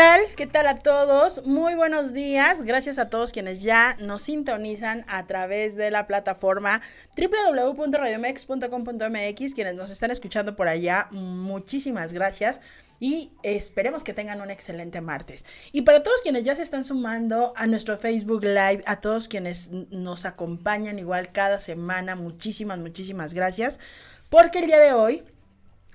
Tal? ¿Qué tal a todos? Muy buenos días. Gracias a todos quienes ya nos sintonizan a través de la plataforma www.radiomex.com.mx, quienes nos están escuchando por allá. Muchísimas gracias y esperemos que tengan un excelente martes. Y para todos quienes ya se están sumando a nuestro Facebook Live, a todos quienes nos acompañan igual cada semana, muchísimas, muchísimas gracias, porque el día de hoy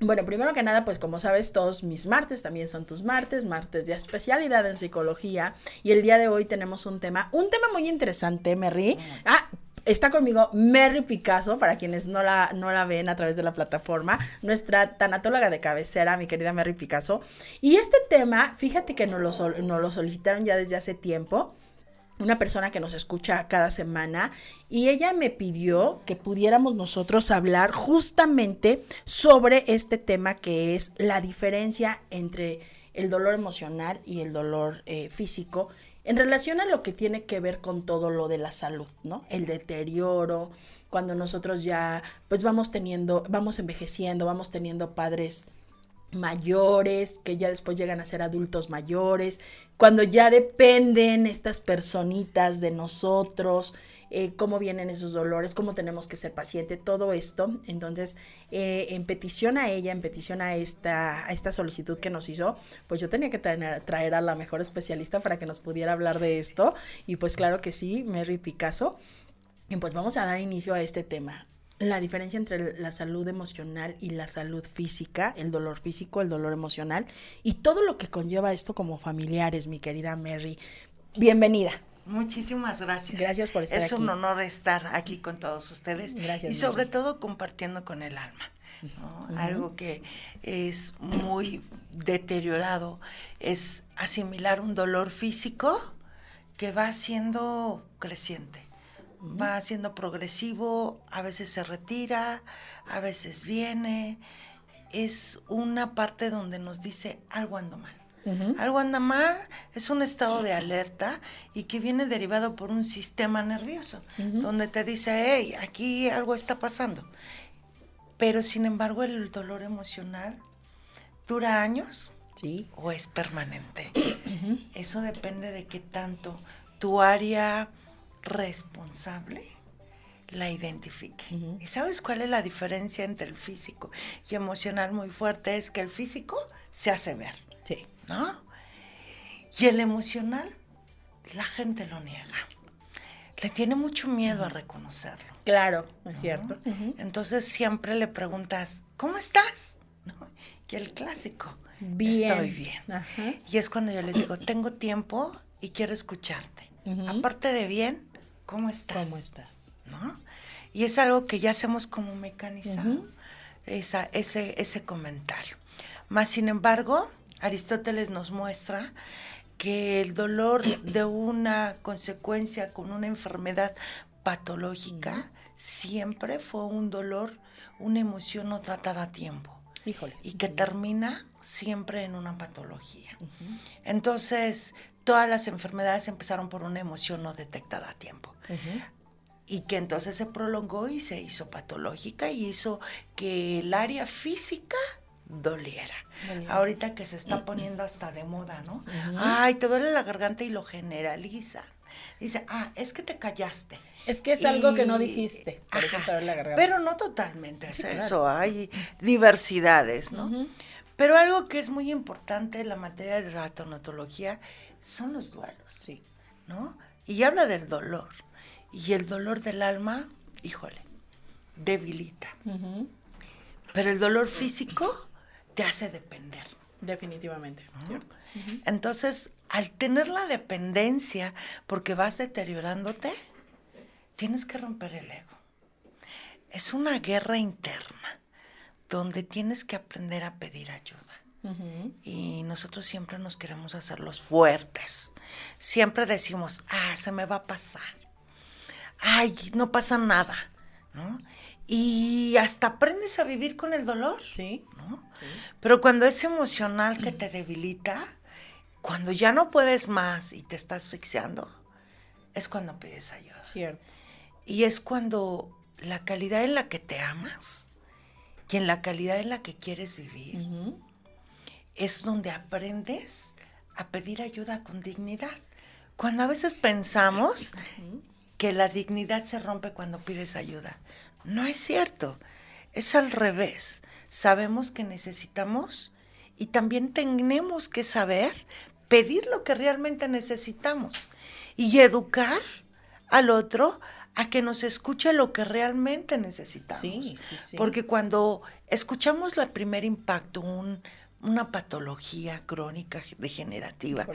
bueno, primero que nada, pues como sabes, todos mis martes también son tus martes, martes de especialidad en psicología. Y el día de hoy tenemos un tema, un tema muy interesante, Merry. Ah, está conmigo Merry Picasso, para quienes no la, no la ven a través de la plataforma, nuestra tanatóloga de cabecera, mi querida Merry Picasso. Y este tema, fíjate que nos lo, nos lo solicitaron ya desde hace tiempo una persona que nos escucha cada semana y ella me pidió que pudiéramos nosotros hablar justamente sobre este tema que es la diferencia entre el dolor emocional y el dolor eh, físico en relación a lo que tiene que ver con todo lo de la salud, ¿no? El deterioro, cuando nosotros ya pues vamos teniendo, vamos envejeciendo, vamos teniendo padres mayores, que ya después llegan a ser adultos mayores, cuando ya dependen estas personitas de nosotros, eh, cómo vienen esos dolores, cómo tenemos que ser paciente, todo esto. Entonces, eh, en petición a ella, en petición a esta, a esta solicitud que nos hizo, pues yo tenía que traer, traer a la mejor especialista para que nos pudiera hablar de esto. Y pues claro que sí, Mary Picasso. Y pues vamos a dar inicio a este tema la diferencia entre la salud emocional y la salud física, el dolor físico, el dolor emocional y todo lo que conlleva esto como familiares, mi querida Mary. Bienvenida. Muchísimas gracias. Gracias por estar aquí. Es un honor estar aquí con todos ustedes. Gracias. Y sobre todo compartiendo con el alma. Algo que es muy deteriorado es asimilar un dolor físico que va siendo creciente va siendo progresivo, a veces se retira, a veces viene. Es una parte donde nos dice algo anda mal. Algo anda mal es un estado de alerta y que viene derivado por un sistema nervioso, donde te dice, hey, aquí algo está pasando. Pero sin embargo el dolor emocional dura años ¿Sí? o es permanente. Eso depende de qué tanto tu área responsable la identifique. ¿Y sabes cuál es la diferencia entre el físico y emocional muy fuerte? Es que el físico se hace ver. Sí. ¿No? Y el emocional, la gente lo niega. Le tiene mucho miedo a reconocerlo. Claro, es cierto. Entonces siempre le preguntas, ¿cómo estás? Y el clásico, bien. estoy bien. Y es cuando yo les digo, tengo tiempo y quiero escucharte. Aparte de bien, ¿cómo estás? ¿Cómo estás? ¿No? Y es algo que ya hacemos como mecanizado, esa, ese, ese comentario. Más sin embargo, Aristóteles nos muestra que el dolor de una consecuencia con una enfermedad patológica siempre fue un dolor, una emoción no tratada a tiempo. Híjole. Y que termina siempre en una patología. Entonces, todas las enfermedades empezaron por una emoción no detectada a tiempo. Y que entonces se prolongó y se hizo patológica y hizo que el área física doliera. Ahorita que se está poniendo hasta de moda, ¿no? Ay, te duele la garganta y lo generaliza. Dice, ah, es que te callaste. Es que es algo que no dijiste. Por eso te duele la garganta. Pero no totalmente es eso. Hay diversidades, ¿no? Pero algo que es muy importante en la materia de la tonatología son los duelos. Sí. ¿No? Y habla del dolor. Y el dolor del alma, híjole, debilita. Pero el dolor físico te hace depender. Definitivamente, ¿cierto? Entonces, al tener la dependencia, porque vas deteriorándote, tienes que romper el ego. es una guerra interna donde tienes que aprender a pedir ayuda. Y nosotros siempre nos queremos hacer los fuertes. Siempre decimos, ah, se me va a pasar. Ay, no pasa nada, ¿no? Y hasta aprendes a vivir con el dolor. Sí. ¿no? Pero cuando es emocional que te debilita, cuando ya no puedes más y te estás asfixiando, es cuando pides ayuda. Cierto. Y es cuando la calidad en la que te amas y en la calidad en la que quieres vivir es donde aprendes a pedir ayuda con dignidad. Cuando a veces pensamos que la dignidad se rompe cuando pides ayuda, no es cierto. Es al revés. Sabemos que necesitamos y también tenemos que saber pedir lo que realmente necesitamos y educar al otro a que nos escuche lo que realmente necesitamos. Sí, sí, sí. Porque cuando escuchamos el primer impacto, un, una patología crónica degenerativa,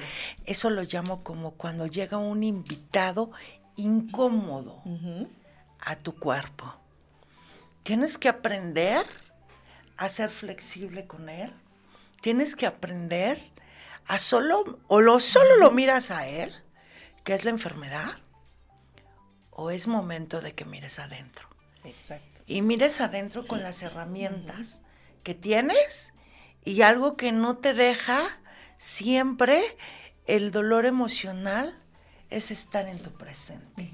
eso lo llamo como cuando llega un invitado incómodo a tu cuerpo. Tienes que aprender a ser flexible con él. Tienes que aprender a solo, o lo solo lo miras a él, que es la enfermedad, o es momento de que mires adentro. Exacto. Y mires adentro con las herramientas que tienes y algo que no te deja siempre el dolor emocional es estar en tu presente.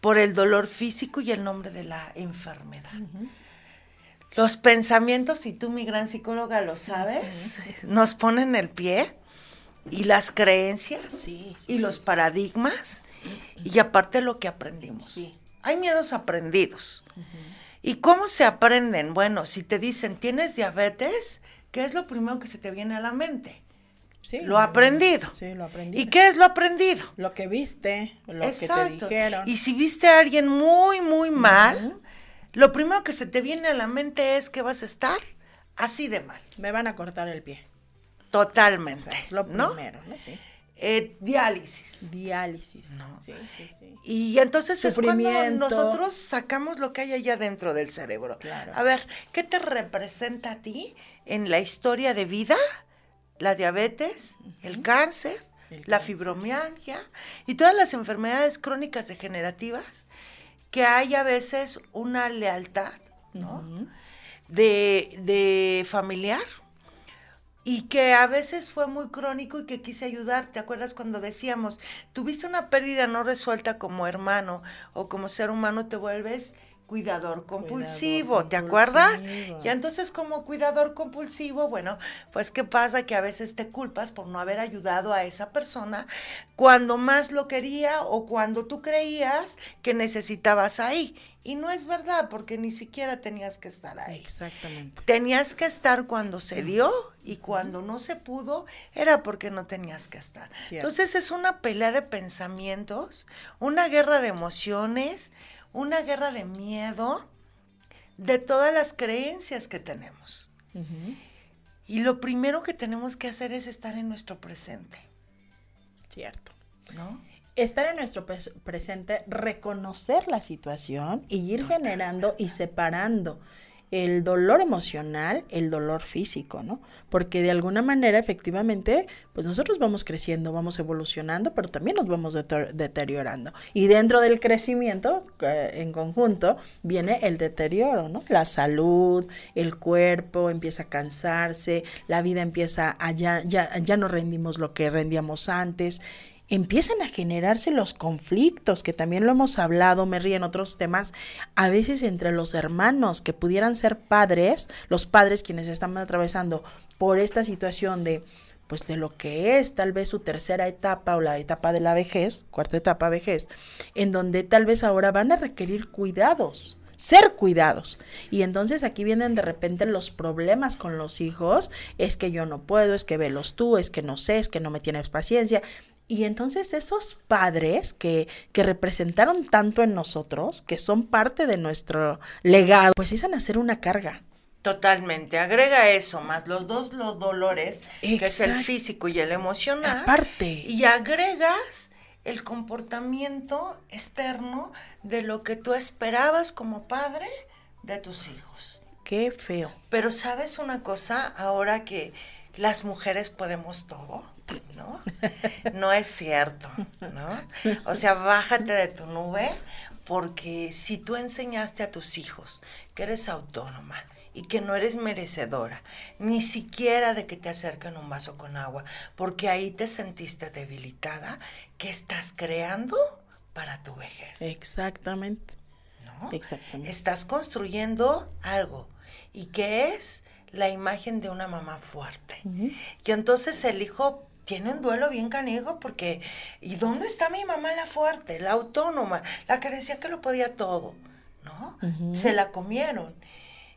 Por el dolor físico y el nombre de la enfermedad. Los pensamientos, y tú mi gran psicóloga lo sabes, nos ponen el pie y las creencias Sí, sí, y sí. los paradigmas y aparte lo que aprendimos. Hay miedos aprendidos. ¿Y cómo se aprenden? Bueno, si te dicen tienes diabetes, ¿qué es lo primero que se te viene a la mente? Sí, Lo aprendido. Sí, lo aprendí. ¿Y qué es lo aprendido? Lo que viste, lo que te dijeron. Y si viste a alguien muy, muy mal, lo primero que se te viene a la mente es que vas a estar así de mal. Me van a cortar el pie. Totalmente. O sea, es lo ¿no? primero, ¿no? Sí. Eh, diálisis. Diálisis. No. Sí, sí, sí. Y entonces es cuando nosotros sacamos lo que hay allá dentro del cerebro. Claro. A ver, ¿qué te representa a ti en la historia de vida? La diabetes, el cáncer, El la cáncer. fibromialgia y todas las enfermedades crónicas degenerativas que hay a veces una lealtad, ¿no? de, de familiar y que a veces fue muy crónico y que quise ayudar. ¿Te acuerdas cuando decíamos, tuviste una pérdida no resuelta como hermano o como ser humano, te vuelves cuidador compulsivo, ¿te acuerdas? Y entonces como cuidador compulsivo, bueno, pues qué pasa que a veces te culpas por no haber ayudado a esa persona cuando más lo quería o cuando tú creías que necesitabas ahí. Y no es verdad, porque ni siquiera tenías que estar ahí. Exactamente. Tenías que estar cuando se dio y cuando no se pudo era porque no tenías que estar. Cierto. Entonces es una pelea de pensamientos, una guerra de emociones, una guerra de miedo, de todas las creencias que tenemos. Y lo primero que tenemos que hacer es estar en nuestro presente, Cierto. ¿no? Estar en nuestro pres- presente, reconocer la situación y ir generando y separando el dolor emocional, el dolor físico, ¿no? Porque de alguna manera, efectivamente, pues nosotros vamos creciendo, vamos evolucionando, pero también nos vamos deter- deteriorando. Y dentro del crecimiento, eh, en conjunto, viene el deterioro, ¿no? La salud, el cuerpo empieza a cansarse, la vida empieza a ya, ya, ya no rendimos lo que rendíamos antes empiezan a generarse los conflictos, que también lo hemos hablado, me ríen otros temas, a veces entre los hermanos que pudieran ser padres, los padres quienes están atravesando por esta situación de pues de lo que es tal vez su tercera etapa o la etapa de la vejez, cuarta etapa vejez, en donde tal vez ahora van a requerir cuidados ser cuidados. Y entonces aquí vienen de repente los problemas con los hijos, es que yo no puedo, es que velos tú, es que no sé, es que no me tienes paciencia. Y entonces esos padres que, que representaron tanto en nosotros, que son parte de nuestro legado, pues empiezan a ser una carga. Totalmente. Agrega eso, más los dos los dolores, que es el físico y el emocional. Aparte. Y agregas el comportamiento externo de lo que tú esperabas como padre de tus hijos. Qué feo. Pero sabes una cosa, ahora que las mujeres podemos todo, ¿no? No es cierto, ¿no? O sea, bájate de tu nube porque si tú enseñaste a tus hijos que eres autónoma, y que no eres merecedora, ni siquiera de que te acerquen un vaso con agua, porque ahí te sentiste debilitada, ¿qué estás creando para tu vejez? Exactamente. ¿No? Exactamente. Estás construyendo algo y que es la imagen de una mamá fuerte. Y entonces el hijo tiene un duelo bien canigo porque ¿y dónde está mi mamá la fuerte, la autónoma, la que decía que lo podía todo? ¿No? Se la comieron.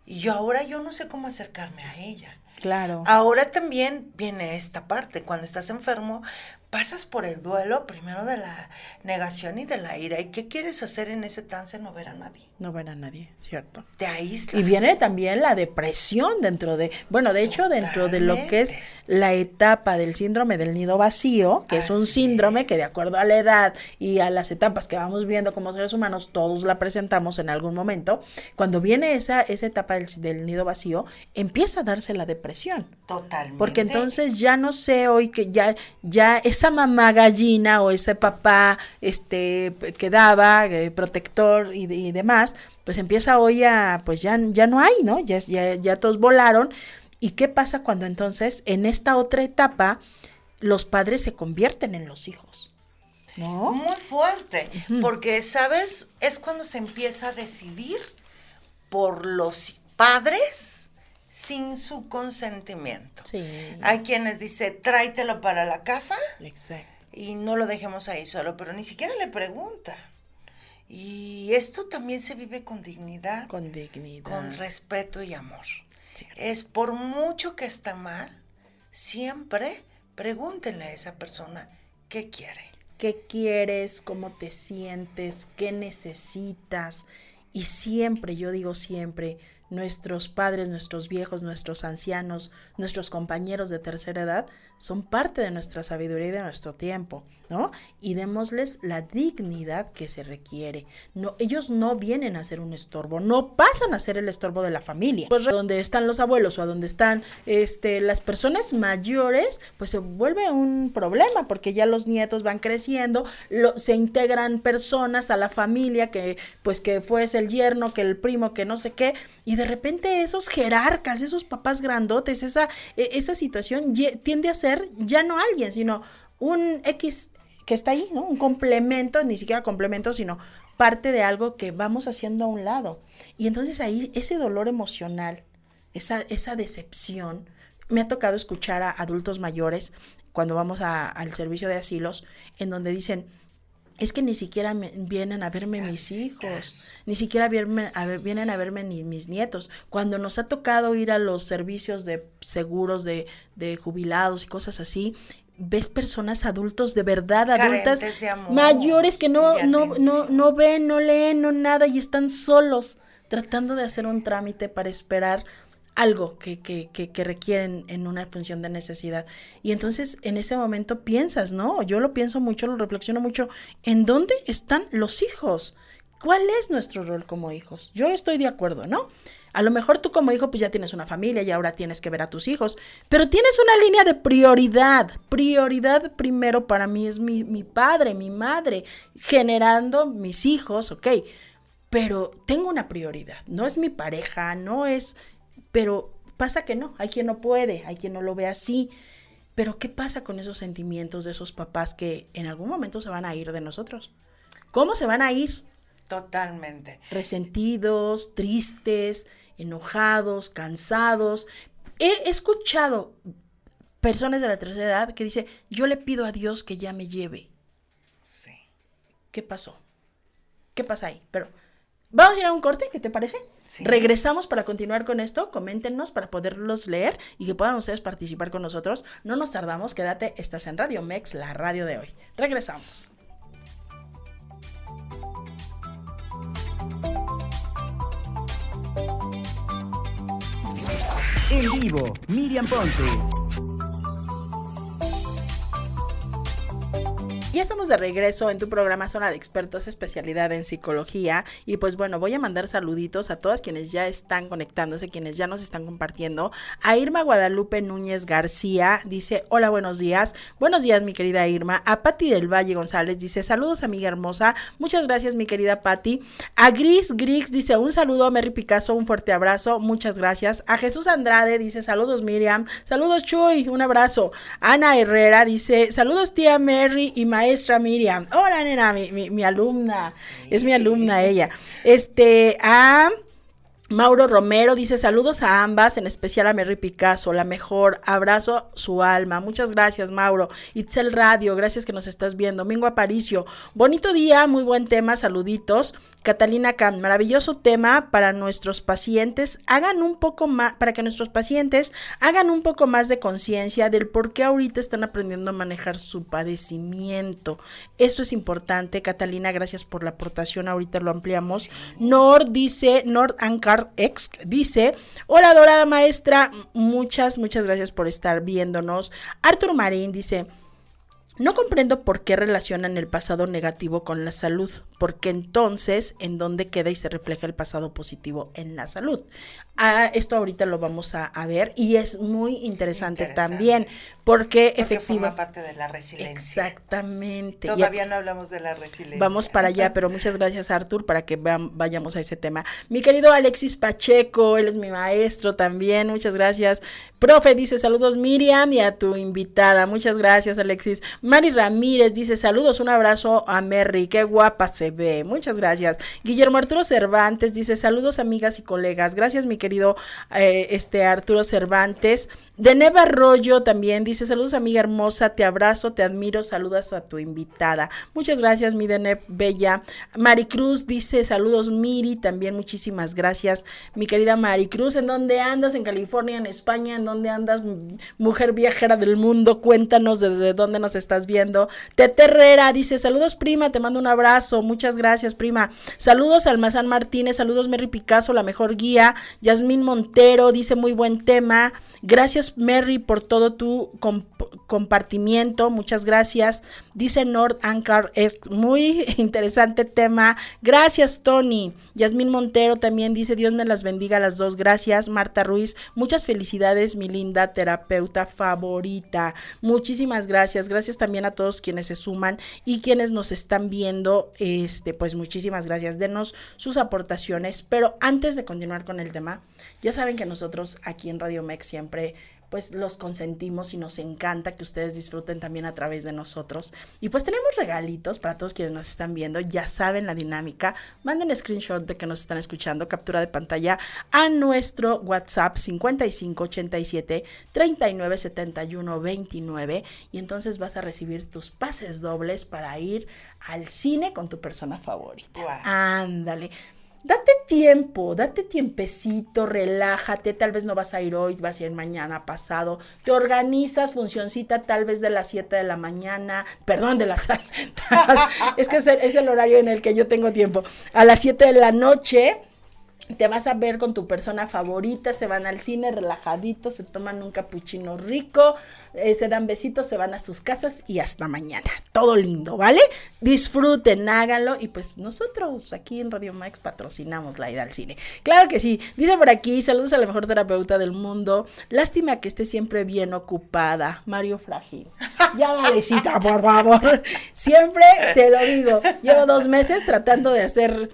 Y yo ahora yo no sé cómo acercarme a ella. Claro. Ahora también viene esta parte, cuando estás enfermo, pasas por el duelo primero de la negación y de la ira. ¿Y qué quieres hacer en ese trance? No ver a nadie. No ver a nadie, cierto. Te aíslas. Y viene también la depresión dentro de, bueno, de hecho, dentro de lo que es la etapa del síndrome del nido vacío, que es un síndrome que de acuerdo a la edad y a las etapas que vamos viendo como seres humanos, todos la presentamos en algún momento. Cuando viene esa, esa etapa del, del nido vacío, empieza a darse la depresión. Totalmente. Porque entonces ya no sé hoy que ya, ya esa mamá gallina o ese papá este, que daba, eh, protector y, de- y demás, pues empieza hoy a, pues ya, ya no hay, ¿no? Ya, ya, ya todos volaron. ¿Y qué pasa cuando entonces en esta otra etapa los padres se convierten en los hijos? ¿No? Muy fuerte, porque, ¿sabes? Es cuando se empieza a decidir por los padres sin su consentimiento. Sí. Hay quienes dicen, tráetelo para la casa Exacto. y no lo dejemos ahí solo, pero ni siquiera le pregunta. Y esto también se vive con dignidad, con, Con dignidad. respeto y amor. Cierto. Es por mucho que está mal, siempre pregúntenle a esa persona qué quiere. qué quieres, cómo te sientes, qué necesitas. Y siempre, yo digo siempre, nuestros padres, nuestros viejos, nuestros ancianos, nuestros compañeros de tercera edad son parte de nuestra sabiduría y de nuestro tiempo, ¿no? Y démosles la dignidad que se requiere. No, ellos no vienen a ser un estorbo, no pasan a ser el estorbo de la familia. Pues donde están los abuelos o a donde están este, las personas mayores, pues se vuelve un problema porque ya los nietos van creciendo, lo- se integran personas a la familia que pues que fuese el yerno, que el primo, que no sé qué, y de repente esos jerarcas, esos papás grandotes, esa, e- esa situación tiende a ser ya no alguien, sino un X que está ahí, ¿no? Un complemento, ni siquiera complemento, sino parte de algo que vamos haciendo a un lado. Y entonces ahí ese dolor emocional, esa, esa decepción, me ha tocado escuchar a adultos mayores cuando vamos a- al servicio de asilos, en donde dicen, es que ni siquiera me- vienen a verme mis hijos, ni siquiera verme- a ver- vienen a verme ni mis nietos. Cuando nos ha tocado ir a los servicios de seguros de, de jubilados y cosas así, ves personas adultos de verdad, adultas Carentes de amor mayores que no, no, no, no ven, no leen, no nada y están solos tratando de hacer un trámite para esperar algo que, que, requieren en una función de necesidad. Y entonces en ese momento piensas, ¿no? Yo lo pienso mucho, lo reflexiono mucho, ¿en dónde están los hijos? ¿Cuál es nuestro rol como hijos? Yo estoy de acuerdo, ¿no? A lo mejor tú como hijo pues ya tienes una familia y ahora tienes que ver a tus hijos, pero tienes una línea de prioridad. Prioridad primero para mí es mi, mi padre, mi madre, generando mis hijos, ok, pero tengo una prioridad, no es mi pareja, no es, pero pasa que no, hay quien no puede, hay quien no lo ve así. Pero ¿qué pasa con esos sentimientos de esos papás que en algún momento se van a ir de nosotros? ¿Cómo se van a ir? Totalmente. resentidos, tristes, enojados, cansados. He escuchado personas de la tercera edad que dicen, yo le pido a Dios que ya me lleve. Sí. ¿Qué pasó? ¿Qué pasa ahí? Pero vamos a ir a un corte, ¿qué te parece? Sí. Regresamos para continuar con esto, coméntenos para poderlos leer y que puedan ustedes participar con nosotros. No nos tardamos, quédate, estás en Radio Mex, la radio de hoy. Regresamos. En vivo, Miriam Ponce. Ya estamos de regreso en tu programa Zona de Expertos, especialidad en psicología. Y pues bueno, voy a mandar saluditos a todas quienes ya están conectándose, quienes ya nos están compartiendo. A Irma Guadalupe Núñez García dice, hola, buenos días. Buenos días, mi querida Irma. A Patti del Valle González dice, saludos, amiga hermosa. Muchas gracias, mi querida Patti. A Gris Grix dice, un saludo a Mary Picasso, un fuerte abrazo. Muchas gracias. A Jesús Andrade dice, saludos, Miriam. Saludos, Chuy. Un abrazo. Ana Herrera dice, saludos, tía Mary y maestra Miriam. Hola, nena, mi, mi, alumna. Es mi alumna ella. Este, a... Mauro Romero dice saludos a ambas, en especial a Mary Picasso, la mejor, abrazo su alma. Muchas gracias, Mauro. Itzel Radio, gracias que nos estás viendo. Domingo Aparicio, bonito día, muy buen tema, saluditos. Catalina Cam, maravilloso tema para nuestros pacientes. Hagan un poco más, para que nuestros pacientes hagan un poco más de conciencia del por qué ahorita están aprendiendo a manejar su padecimiento. Esto es importante, Catalina, gracias por la aportación. Ahorita lo ampliamos. Nord dice, Nord Ankar X dice, hola dorada maestra, muchas, muchas gracias por estar viéndonos. Artur Marín dice, no comprendo por qué relacionan el pasado negativo con la salud, porque entonces, ¿en dónde queda y se refleja el pasado positivo en la salud? Ah, esto ahorita lo vamos a, ver y es muy interesante, también, porque, efectivamente. forma parte de la resiliencia. Exactamente. Todavía no hablamos de la resiliencia. Vamos para allá, pero muchas gracias, Artur, para que vayamos a ese tema. Mi querido Alexis Pacheco, él es mi maestro también, muchas gracias. Profe dice saludos Miriam y a tu invitada, muchas gracias, Alexis. Mari Ramírez dice saludos, un abrazo a Merry, qué guapa se ve, muchas gracias. Guillermo Arturo Cervantes dice saludos amigas y colegas, gracias mi querido eh, este Arturo Cervantes. De Neva Arroyo también dice saludos amiga hermosa, te abrazo, te admiro, saludas a tu invitada. Muchas gracias mi Deneb Bella. Maricruz dice saludos Miri, también muchísimas gracias mi querida Maricruz. ¿En dónde andas? ¿En California, en España? ¿En dónde andas? Mujer viajera del mundo, cuéntanos desde dónde nos estás viendo. Tete Herrera dice, saludos prima, te mando un abrazo, muchas gracias prima. Saludos Almazán Martínez, saludos Merry Picasso, la mejor guía. Yasmín Montero dice, muy buen tema. Gracias Merry por todo tu compartimiento, muchas gracias. Dice Nord Ancar, es muy interesante tema. Gracias Tony. Yasmín Montero también dice, Dios me las bendiga a las dos, gracias. Marta Ruiz, muchas felicidades, mi linda terapeuta favorita. Muchísimas gracias, gracias también a todos quienes se suman y quienes nos están viendo. Este, pues muchísimas gracias. Denos sus aportaciones. Pero antes de continuar con el tema, ya saben que nosotros aquí en Radio Mex siempre pues los consentimos y nos encanta que ustedes disfruten también a través de nosotros. Y pues tenemos regalitos para todos quienes nos están viendo, ya saben la dinámica, manden screenshot de que nos están escuchando, captura de pantalla a nuestro WhatsApp 5587 3971 29 y entonces vas a recibir tus pases dobles para ir al cine con tu persona favorita. Ándale date tiempo, date tiempecito, relájate, tal vez no vas a ir hoy, vas a ir mañana, pasado, te organizas, funcioncita tal vez de las 7 de la mañana, perdón, de las... es que es el, es el horario en el que yo tengo tiempo, a las 7 de la noche te vas a ver con tu persona favorita, se van al cine relajaditos, se toman un capuchino rico, eh, se dan besitos, se van a sus casas y hasta mañana. Todo lindo, ¿vale? Disfruten, háganlo y pues nosotros aquí en Radio Max patrocinamos la ida al cine. Claro que sí. Dice por aquí, saludos a la mejor terapeuta del mundo. Lástima que esté siempre bien ocupada. Mario Frágil. Ya dale cita, por favor. Siempre te lo digo. Llevo dos meses tratando de hacer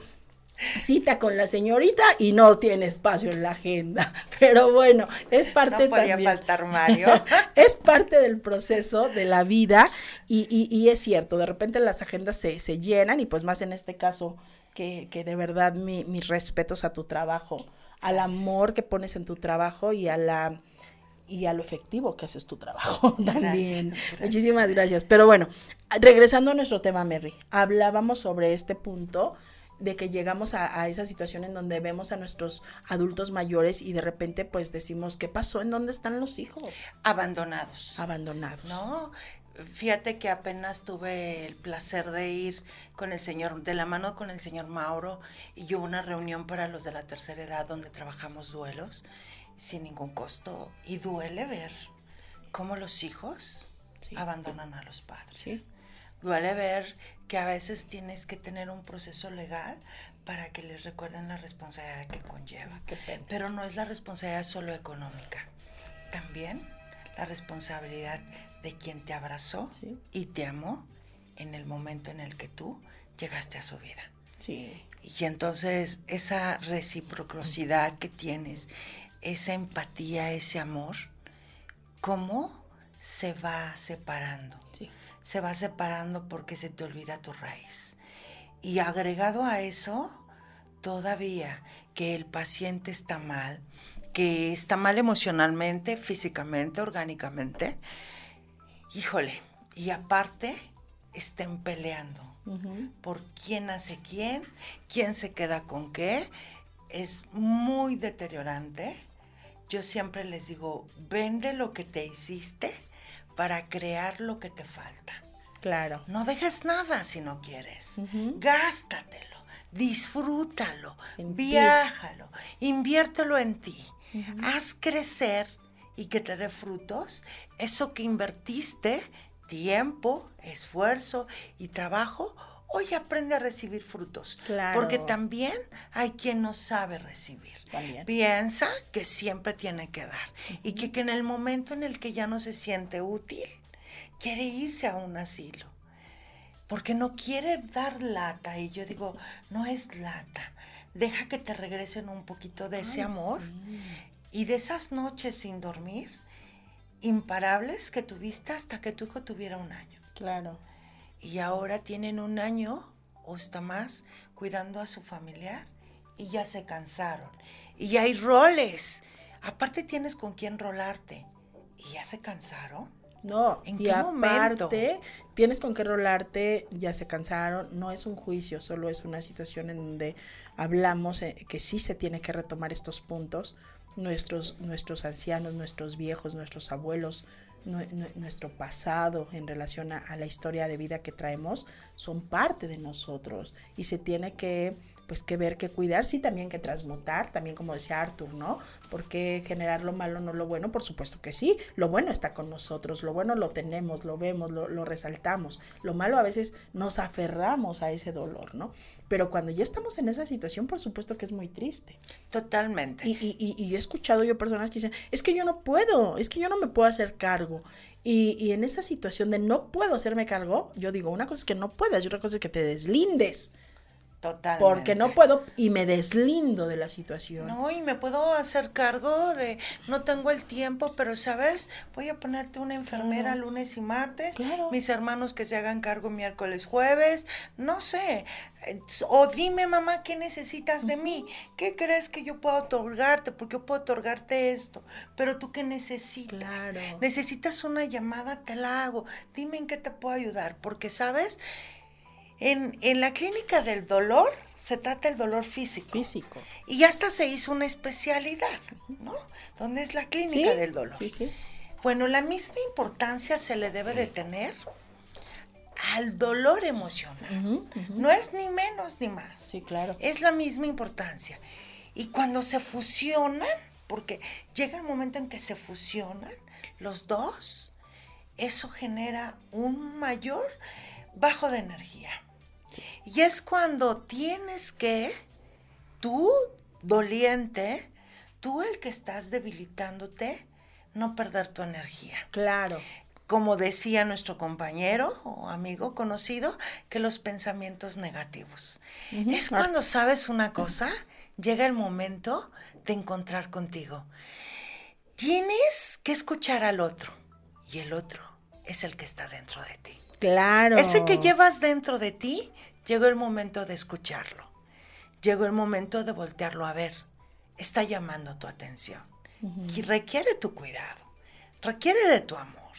cita con la señorita y no tiene espacio en la agenda. Pero bueno, es parte no podía faltar Mario. es parte del proceso de la vida y, y, es cierto, de repente las agendas se, se, llenan y pues más en este caso que, que de verdad mi, mis respetos a tu trabajo, al amor que pones en tu trabajo y a la y a lo efectivo que haces tu trabajo también. Muchísimas gracias. Pero bueno, regresando a nuestro tema, Mary, hablábamos sobre este punto de que llegamos a, esa situación en donde vemos a nuestros adultos mayores y de repente pues decimos, ¿qué pasó? ¿En dónde están los hijos? Abandonados. Abandonados. No, fíjate que apenas tuve el placer de ir con el señor, de la mano con el señor Mauro, y hubo una reunión para los de la tercera edad donde trabajamos duelos sin ningún costo. Y duele ver cómo los hijos abandonan a los padres. duele ver que a veces tienes que tener un proceso legal para que les recuerden la responsabilidad que conlleva. Pero no es la responsabilidad solo económica, también la responsabilidad de quien te abrazó y te amó en el momento en el que tú llegaste a su vida. Sí. Y entonces esa reciprocidad que tienes, esa empatía, ese amor, ¿cómo se va separando? Sí. Se va separando porque se te olvida tu raíz. Y agregado a eso, todavía que el paciente está mal, que está mal emocionalmente, físicamente, orgánicamente, híjole, y aparte estén peleando por quién hace quién, quién se queda con qué, es muy deteriorante. Yo siempre les digo, vende lo que te hiciste para crear lo que te falta. Claro. No dejes nada si no quieres. Gástatelo, disfrútalo, viájalo, inviértelo en ti. Haz crecer y que te dé frutos eso que invertiste, tiempo, esfuerzo y trabajo, hoy aprende a recibir frutos. Claro. Porque también hay quien no sabe recibir. También. Piensa que siempre tiene que dar y que, que en el momento en el que ya no se siente útil, quiere irse a un asilo. Porque no quiere dar lata. Y yo digo, no es lata. Deja que te regresen un poquito de ese Ay, amor sí. y de esas noches sin dormir imparables que tuviste hasta que tu hijo tuviera un año. Claro. Y ahora tienen un año o hasta más cuidando a su familiar y ya se cansaron. Y hay roles. Aparte tienes con quién rolarte. ¿Y ya se cansaron? No, ¿En y qué aparte, momento? tienes con qué rolarte, ya se cansaron, no es un juicio, solo es una situación en donde hablamos eh, que sí se tiene que retomar estos puntos. Nuestros, nuestros ancianos, nuestros viejos, nuestros abuelos, nuestro pasado en relación a, a la historia de vida que traemos, son parte de nosotros y se tiene que pues que ver, que cuidar, sí también que transmutar, también como decía Arthur, ¿no? Porque generar lo malo, no lo bueno, por supuesto que sí, lo bueno está con nosotros, lo bueno lo tenemos, lo vemos, lo, lo resaltamos, lo malo a veces nos aferramos a ese dolor, ¿no? Pero cuando ya estamos en esa situación, por supuesto que es muy triste. Totalmente. Y, y, y, y he escuchado yo personas que dicen, es que yo no puedo, es que yo no me puedo hacer cargo. Y, y en esa situación de no puedo hacerme cargo, yo digo, una cosa es que no puedas y otra cosa es que te deslindes. Totalmente. Porque no puedo y me deslindo de la situación. No, y me puedo hacer cargo de, no tengo el tiempo, pero sabes, voy a ponerte una enfermera lunes y martes, Claro. mis hermanos que se hagan cargo miércoles, jueves, no sé. Eh, O dime, mamá, ¿qué necesitas de mí? ¿Qué crees que yo puedo otorgarte? Porque yo puedo otorgarte esto, pero tú qué necesitas? Claro. Necesitas una llamada, te la hago. Dime en qué te puedo ayudar, porque sabes, en, en la clínica del dolor se trata el dolor físico. Físico. Y hasta se hizo una especialidad, ¿no? Donde es la clínica Sí, del dolor. sí, sí. Bueno, la misma importancia se le debe de tener al dolor emocional. No es ni menos ni más. Sí, claro. Es la misma importancia. Y cuando se fusionan, porque llega el momento en que se fusionan los dos, eso genera un mayor bajo de energía. Y es cuando tienes que, tú, doliente, tú el que estás debilitándote, no perder tu energía Claro. como decía nuestro compañero o amigo conocido, que los pensamientos negativos. Es cuando sabes una cosa, llega el momento de encontrar contigo. Tienes que escuchar al otro y el otro es el que está dentro de ti. Claro. Ese que llevas dentro de ti, llegó el momento de escucharlo. Llegó el momento de voltearlo a ver. Está llamando tu atención. Y requiere tu cuidado. Requiere de tu amor.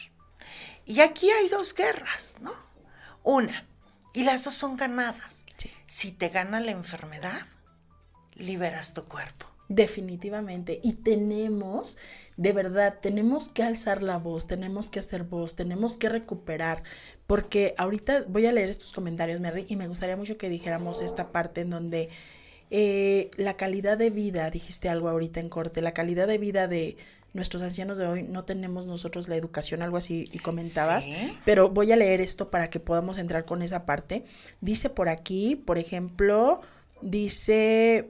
Y aquí hay dos guerras, ¿no? Una, y las dos son ganadas. Sí. Si te gana la enfermedad, liberas tu cuerpo. Definitivamente. Y tenemos, de verdad, tenemos que alzar la voz, tenemos que hacer voz, tenemos que recuperar. Porque ahorita voy a leer estos comentarios, Mary, y me gustaría mucho que dijéramos esta parte en donde eh, la calidad de vida, dijiste algo ahorita en corte, la calidad de vida de nuestros ancianos de hoy no tenemos nosotros la educación, algo así y comentabas, Sí. pero voy a leer esto para que podamos entrar con esa parte. Dice por aquí, por ejemplo, dice,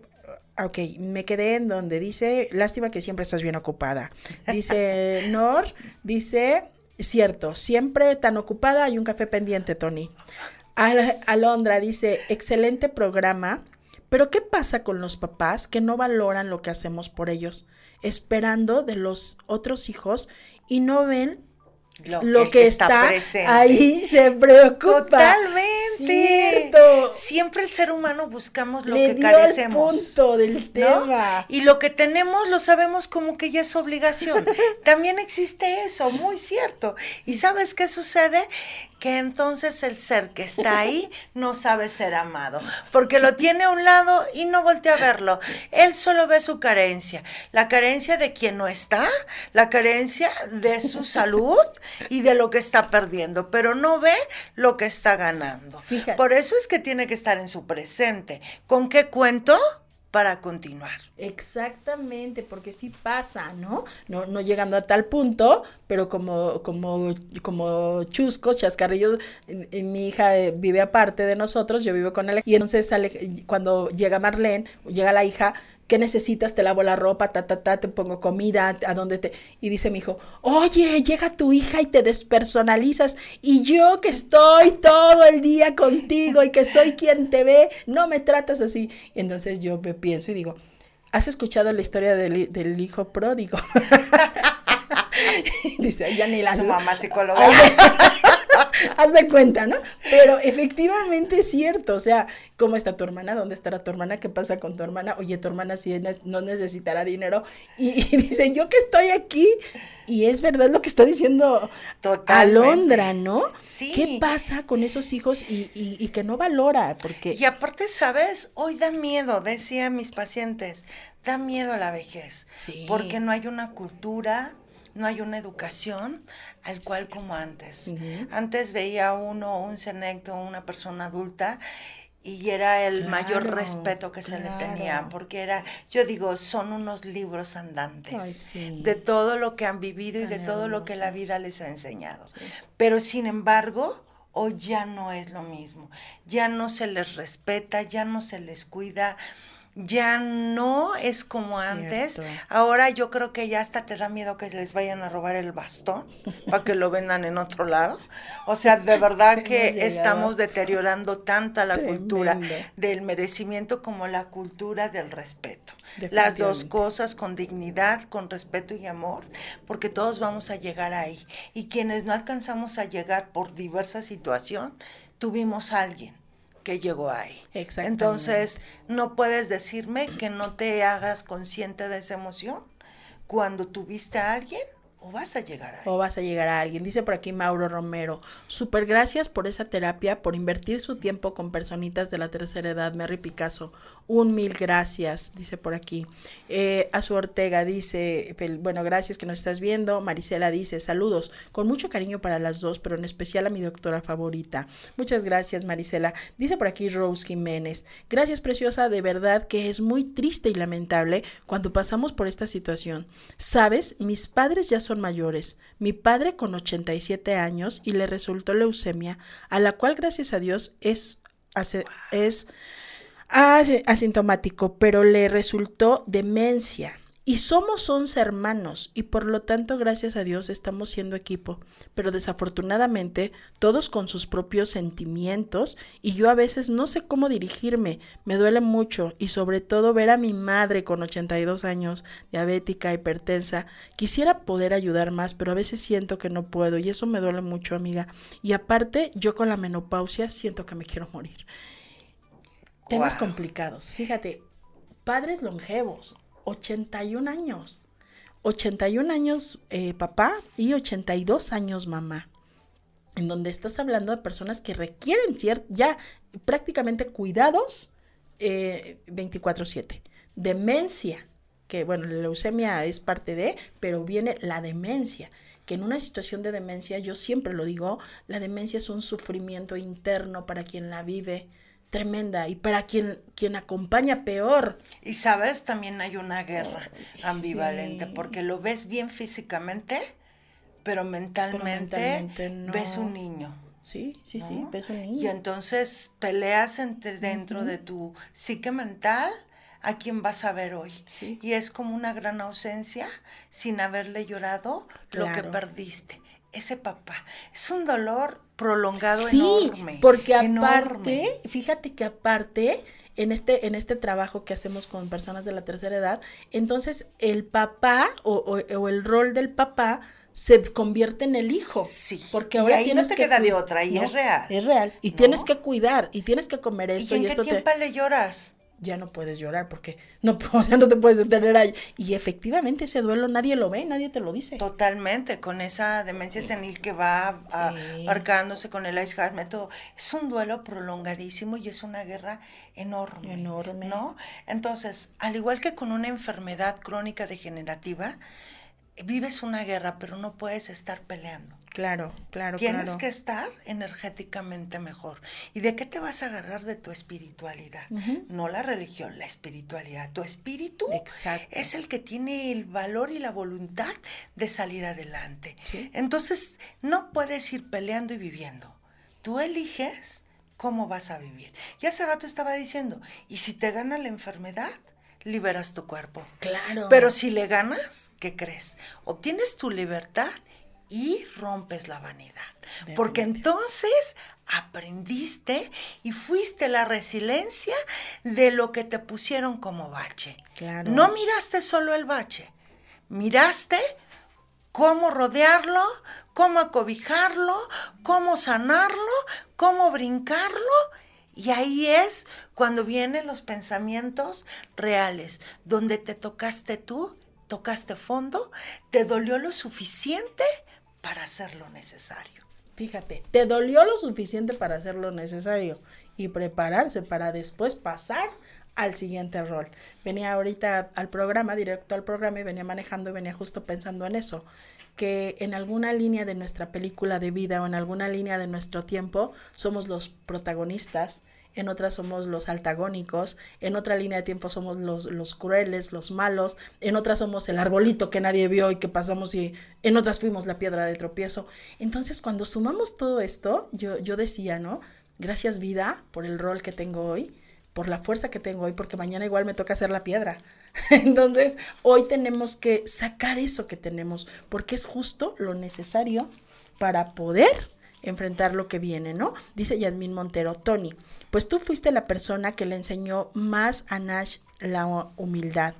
ok, me quedé en donde dice, lástima que siempre estás bien ocupada. Dice Nor, dice, cierto, siempre tan ocupada hay un café pendiente, Tony. Al- Alondra dice, excelente programa, pero ¿qué pasa con los papás que no valoran lo que hacemos por ellos, esperando de los otros hijos y no ven lo, que, está, presente. ahí se preocupa? Totalmente. Cierto. Siempre el ser humano buscamos lo Le que dio carecemos. el punto del ¿no? tema. Y lo que tenemos lo sabemos como que ya es obligación. También existe eso, muy cierto. ¿Y sabes qué sucede? Que entonces el ser que está ahí no sabe ser amado, porque lo tiene a un lado y no voltea a verlo. Él solo ve su carencia, la carencia de quien no está, la carencia de su salud y de lo que está perdiendo, pero no ve lo que está ganando. Fíjate. Por eso es que tiene que estar en su presente. ¿Con qué cuento? Para continuar. Exactamente, porque sí pasa, ¿no? No, no llegando a tal punto, pero como, como, como chuscos, chascarrillos, eh, mi hija eh, vive aparte de nosotros, yo vivo con él, y entonces cuando llega Marlene, llega la hija, ¿qué necesitas? Te lavo la ropa, ta, ta, ta, te pongo comida, a dónde te... Y dice mi hijo, oye, llega tu hija y te despersonalizas, y yo que estoy todo el día contigo y que soy quien te ve, no me tratas así. Y entonces yo me pienso y digo, ¿has escuchado la historia del, del hijo pródigo? dice, ya ni la Su mamá psicóloga. Haz de cuenta, ¿no? Pero efectivamente es cierto, o sea, ¿cómo está tu hermana? ¿Dónde estará tu hermana? ¿Qué pasa con tu hermana? Oye, tu hermana sí ne- no necesitará dinero. Y, y dice, yo que estoy aquí. Y es verdad lo que está diciendo Totalmente. Alondra, ¿no? Sí. ¿Qué pasa con esos hijos y, y- y que no valora? Porque Y aparte, ¿sabes? Hoy da miedo, decía mis pacientes, da miedo la vejez. Sí. Porque no hay una cultura, no hay una educación al cual como antes. Antes veía uno, un senecto, una persona adulta. Y era el mayor respeto que se le tenía, porque era, yo digo, son unos libros andantes Ay, sí. de todo lo que han vivido y de todo lo que la vida les ha enseñado. Pero sin embargo, hoy ya no es lo mismo. Ya no se les respeta, ya no se les cuida, ya no es como antes. Ahora yo creo que ya hasta te da miedo que les vayan a robar el bastón para que lo vendan en otro lado. O sea, de verdad que estamos deteriorando tanta la cultura del merecimiento como la cultura del respeto. Las dos cosas con dignidad, con respeto y amor, porque todos vamos a llegar ahí. Y quienes no alcanzamos a llegar por diversa situación, tuvimos a alguien que llegó ahí. Entonces, no puedes decirme que no te hagas consciente de esa emoción cuando tuviste a alguien o vas a llegar ahí. o vas a llegar a alguien. Dice por aquí Mauro Romero, super gracias por esa terapia, por invertir su tiempo con personitas de la tercera edad, Mary Picasso. Un mil gracias, dice por aquí. Eh, a su Ortega dice, bueno, gracias que nos estás viendo. Marisela dice, saludos, con mucho cariño para las dos, pero en especial a mi doctora favorita. Muchas gracias, Marisela. Dice por aquí Rose Jiménez, gracias preciosa, de verdad que es muy triste y lamentable cuando pasamos por esta situación. Sabes, mis padres ya son mayores. Mi padre con 87 años y le resultó leucemia, a la cual gracias a Dios es, es as- asintomático, pero le resultó demencia. Y somos 11 hermanos y por lo tanto, gracias a Dios, estamos siendo equipo. Pero desafortunadamente, todos con sus propios sentimientos y yo a veces no sé cómo dirigirme. Me duele mucho y sobre todo ver a mi madre con 82 años, diabética, hipertensa. Quisiera poder ayudar más, pero a veces siento que no puedo y eso me duele mucho, amiga. Y aparte, yo con la menopausia siento que me quiero morir. Temas complicados. Fíjate, padres longevos, 81 años. 81 años eh, papá y 82 años mamá. En donde estás hablando de personas que requieren ya prácticamente cuidados eh, 24/7. Demencia, que bueno, la leucemia es parte de, pero viene la demencia, que en una situación de demencia, yo siempre lo digo, la demencia es un sufrimiento interno para quien la vive tremenda. Y para quien, quien acompaña peor. Y sabes, también hay una guerra ambivalente, porque lo ves bien físicamente, pero mentalmente, ves un niño. Sí, sí, sí, ves un niño. Y entonces peleas entre, dentro de tu psique mental a quién vas a ver hoy. Y es como una gran ausencia sin haberle llorado lo que perdiste. Ese papá. Es un dolor prolongado sí, enorme. Porque aparte, fíjate que aparte, en este, en este trabajo que hacemos con personas de la tercera edad, entonces el papá o, el rol del papá se convierte en el hijo. Sí. Porque ahora y ahí no te queda de otra, y es real. Es real. Y tienes que cuidar, y tienes que comer esto. ¿Y en qué tiempo le lloras? Ya no puedes llorar porque no, o no te puedes detener ahí. Y efectivamente ese duelo nadie lo ve, nadie te lo dice. Totalmente, con esa demencia senil que va marcándose con el Alzheimer, todo. Es un duelo prolongadísimo y es una guerra enorme. Enorme. ¿No? Entonces, al igual que con una enfermedad crónica degenerativa, vives una guerra, pero no puedes estar peleando. Claro, claro, Tienes que estar energéticamente mejor. ¿Y de qué te vas a agarrar de tu espiritualidad? No la religión, la espiritualidad. Tu espíritu es el que tiene el valor y la voluntad de salir adelante. Entonces, no puedes ir peleando y viviendo. Tú eliges cómo vas a vivir. Y hace rato estaba diciendo, ¿y si te gana la enfermedad? liberas tu cuerpo. Claro. Pero si le ganas, ¿qué crees? Obtienes tu libertad y rompes la vanidad. Porque entonces aprendiste y fuiste la resiliencia de lo que te pusieron como bache. Claro. No miraste solo el bache, miraste cómo rodearlo, cómo acobijarlo, cómo sanarlo, cómo brincarlo. Y ahí es cuando vienen los pensamientos reales, donde te tocaste tú, tocaste fondo, te dolió lo suficiente para hacer lo necesario. Fíjate, te dolió lo suficiente para hacer lo necesario y prepararse para después pasar al siguiente rol. Venía ahorita al programa, directo al programa y venía manejando y venía justo pensando en eso, que en alguna línea de nuestra película de vida o en alguna línea de nuestro tiempo somos los protagonistas en otras somos los altagónicos, en otra línea de tiempo somos los, los crueles, los malos, en otras somos el arbolito que nadie vio y que pasamos y en otras fuimos la piedra de tropiezo. Entonces, cuando sumamos todo esto, yo, yo decía, ¿no? Gracias vida por el rol que tengo hoy, por la fuerza que tengo hoy, porque mañana igual me toca hacer la piedra. Entonces, hoy tenemos que sacar eso que tenemos, porque es justo lo necesario para poder enfrentar lo que viene, ¿no? Dice Yasmín Montero, Tony, pues tú fuiste la persona que le enseñó más a Nash la humildad,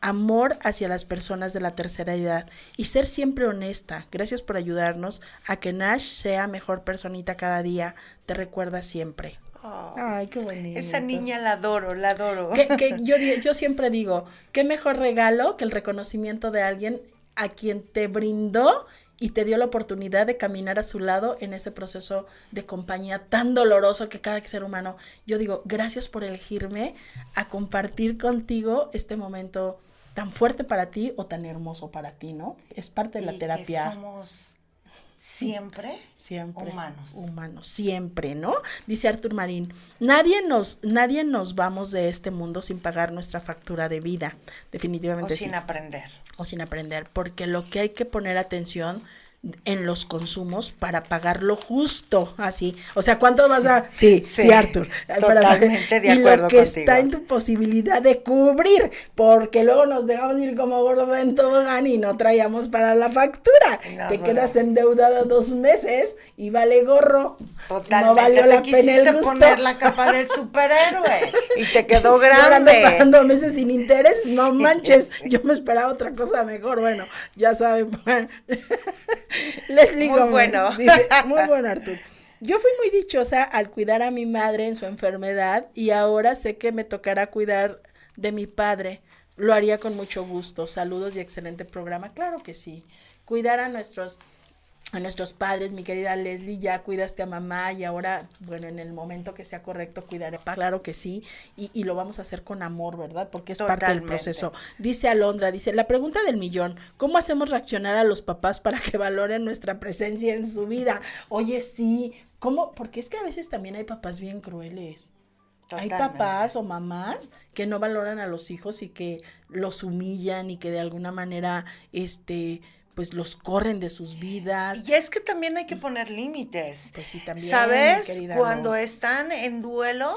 amor hacia las personas de la tercera edad y ser siempre honesta. Gracias por ayudarnos a que Nash sea mejor personita cada día. Te recuerda siempre. Oh, Ay, qué bonito. Esa niña la adoro, la adoro. Que, yo, yo siempre digo, qué mejor regalo que el reconocimiento de alguien a quien te brindó y te dio la oportunidad de caminar a su lado en ese proceso de compañía tan doloroso que cada ser humano, yo digo, gracias por elegirme a compartir contigo este momento tan fuerte para ti o tan hermoso para ti, ¿no? Es parte de la terapia. Que somos siempre, siempre humanos. Humanos, siempre, ¿no? Dice Artur Marín, nadie nos, nadie nos vamos de este mundo sin pagar nuestra factura de vida, definitivamente. O sin aprender. O sin aprender, porque lo que hay que poner atención en los consumos para pagar lo justo, así. O sea, ¿cuánto vas a...? Sí, sí, Arthur. Totalmente de acuerdo Y lo que está en tu posibilidad de cubrir, porque luego nos dejamos ir como gordo en tobogán y no traíamos para la factura. Te quedas endeudada dos meses y vale gorro. Totalmente. No valió la pena el gusto. poner la capa del superhéroe y te quedó grande. pagando meses sin interés, no manches. Yo me esperaba otra cosa mejor. Bueno, ya saben. Leslie muy bueno. muy bueno, Artur. Yo fui muy dichosa al cuidar a mi madre en su enfermedad y ahora sé que me tocará cuidar de mi padre. Lo haría con mucho gusto. Saludos y excelente programa. Claro que sí. Cuidar a nuestros a nuestros padres, mi querida Leslie, ya cuidaste a mamá y ahora, bueno, en el momento que sea correcto cuidaré, claro que sí, y, y lo vamos a hacer con amor, ¿verdad? Porque es parte del proceso. Dice Alondra, dice, la pregunta del millón, ¿cómo hacemos reaccionar a los papás para que valoren nuestra presencia en su vida? Oye, sí, ¿cómo? Porque es que a veces también hay papás bien crueles. Hay papás o mamás que no valoran a los hijos y que los humillan y que de alguna manera, este, pues los corren de sus vidas. Y es que también hay que poner límites. Pues sí, también. ¿Sabes? Cuando están en duelo,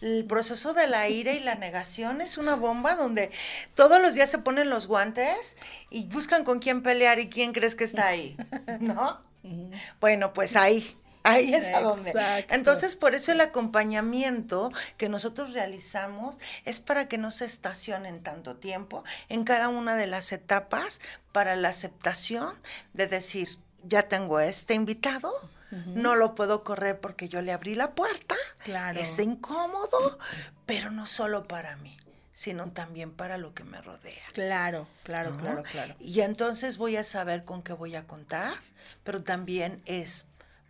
el proceso de la ira y la negación es una bomba donde todos los días se ponen los guantes y buscan con quién pelear y quién crees que está ahí, ¿no? bueno, pues ahí Ahí es a donde. Entonces, por eso el acompañamiento que nosotros realizamos es para que no se estacionen tanto tiempo en cada una de las etapas para la aceptación de decir, ya tengo este invitado, no lo puedo correr porque yo le abrí la puerta. Claro. Es incómodo, pero no solo para mí sino también para lo que me rodea. Claro, claro, claro, claro. Y entonces voy a saber con qué voy a contar, pero también es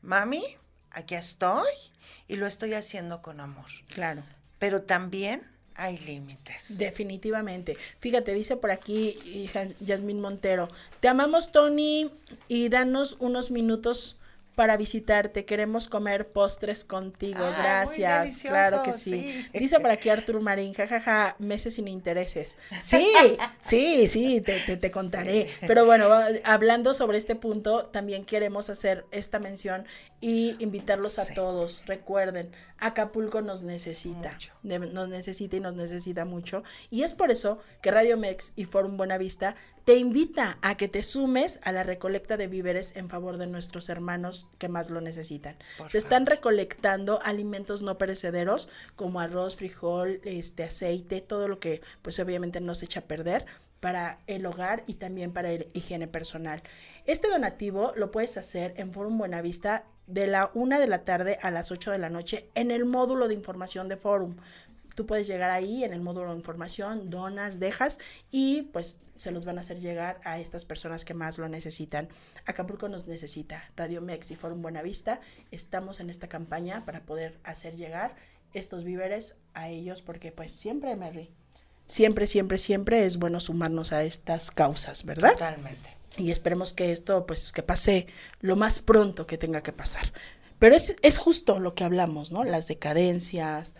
mami, aquí estoy y lo estoy haciendo con amor. Claro. Pero también hay límites. Definitivamente. Fíjate, dice por aquí hija Yasmín Montero, te amamos Tony y danos unos minutos para visitarte. Queremos comer postres contigo. Ah, Gracias. Claro que sí. Dice por aquí Artur Marín, jajaja, meses sin intereses. Sí, sí, sí, te, te, contaré. Pero bueno, hablando sobre este punto, también queremos hacer esta mención y invitarlos a todos. Recuerden, Acapulco nos necesita, nos necesita y nos necesita mucho. Y es por eso que Radio Mex y Forum Buenavista te invita a que te sumes a la recolecta de víveres en favor de nuestros hermanos que más lo necesitan. Se están recolectando alimentos no perecederos como arroz, frijol, este aceite, todo lo que pues obviamente no se echa a perder para el hogar y también para el higiene personal. Este donativo lo puedes hacer en Forum Buenavista de la una de la tarde a las 8 de la noche en el módulo de información de Forum. Tú puedes llegar ahí en el módulo de información, donas, dejas y pues se los van a hacer llegar a estas personas que más lo necesitan. Acapulco nos necesita. Radio Mex y Forum Buenavista estamos en esta campaña para poder hacer llegar estos víveres a ellos porque pues siempre, Mary, siempre, siempre, siempre es bueno sumarnos a estas causas, ¿verdad? Totalmente. Y esperemos que esto pues que pase lo más pronto que tenga que pasar. Pero es, es justo lo que hablamos, ¿no? Las decadencias,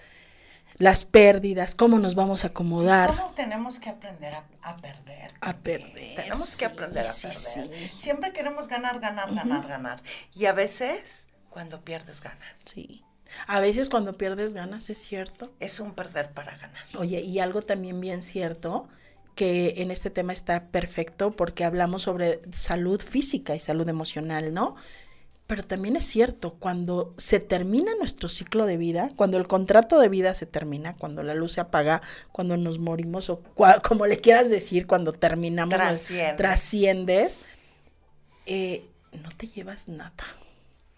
las pérdidas, cómo nos vamos a acomodar. ¿Cómo tenemos que aprender a, perder? A perder. Tenemos que aprender a perder. Siempre queremos ganar, ganar, ganar, ganar. Y a veces, cuando pierdes, ganas. Sí. A veces cuando pierdes ganas, es cierto. Es un perder para ganar. Oye, y algo también bien cierto, que en este tema está perfecto porque hablamos sobre salud física y salud emocional, ¿no? Pero también es cierto, cuando se termina nuestro ciclo de vida, cuando el contrato de vida se termina, cuando la luz se apaga, cuando nos morimos o como le quieras decir, cuando terminamos, trasciendes, eh, no te llevas nada.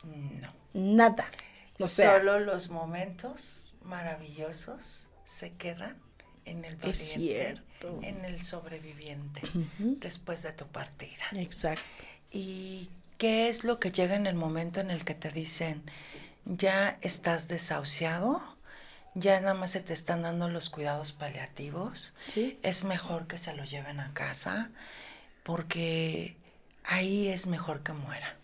No. Nada. Solo los momentos maravillosos se quedan en el doliente, en el sobreviviente, después de tu partida. Exacto. Y ¿Qué es lo que llega en el momento en el que te dicen, ya estás desahuciado? Ya nada más se te están dando los cuidados paliativos. Es mejor que se lo lleven a casa porque ahí es mejor que muera.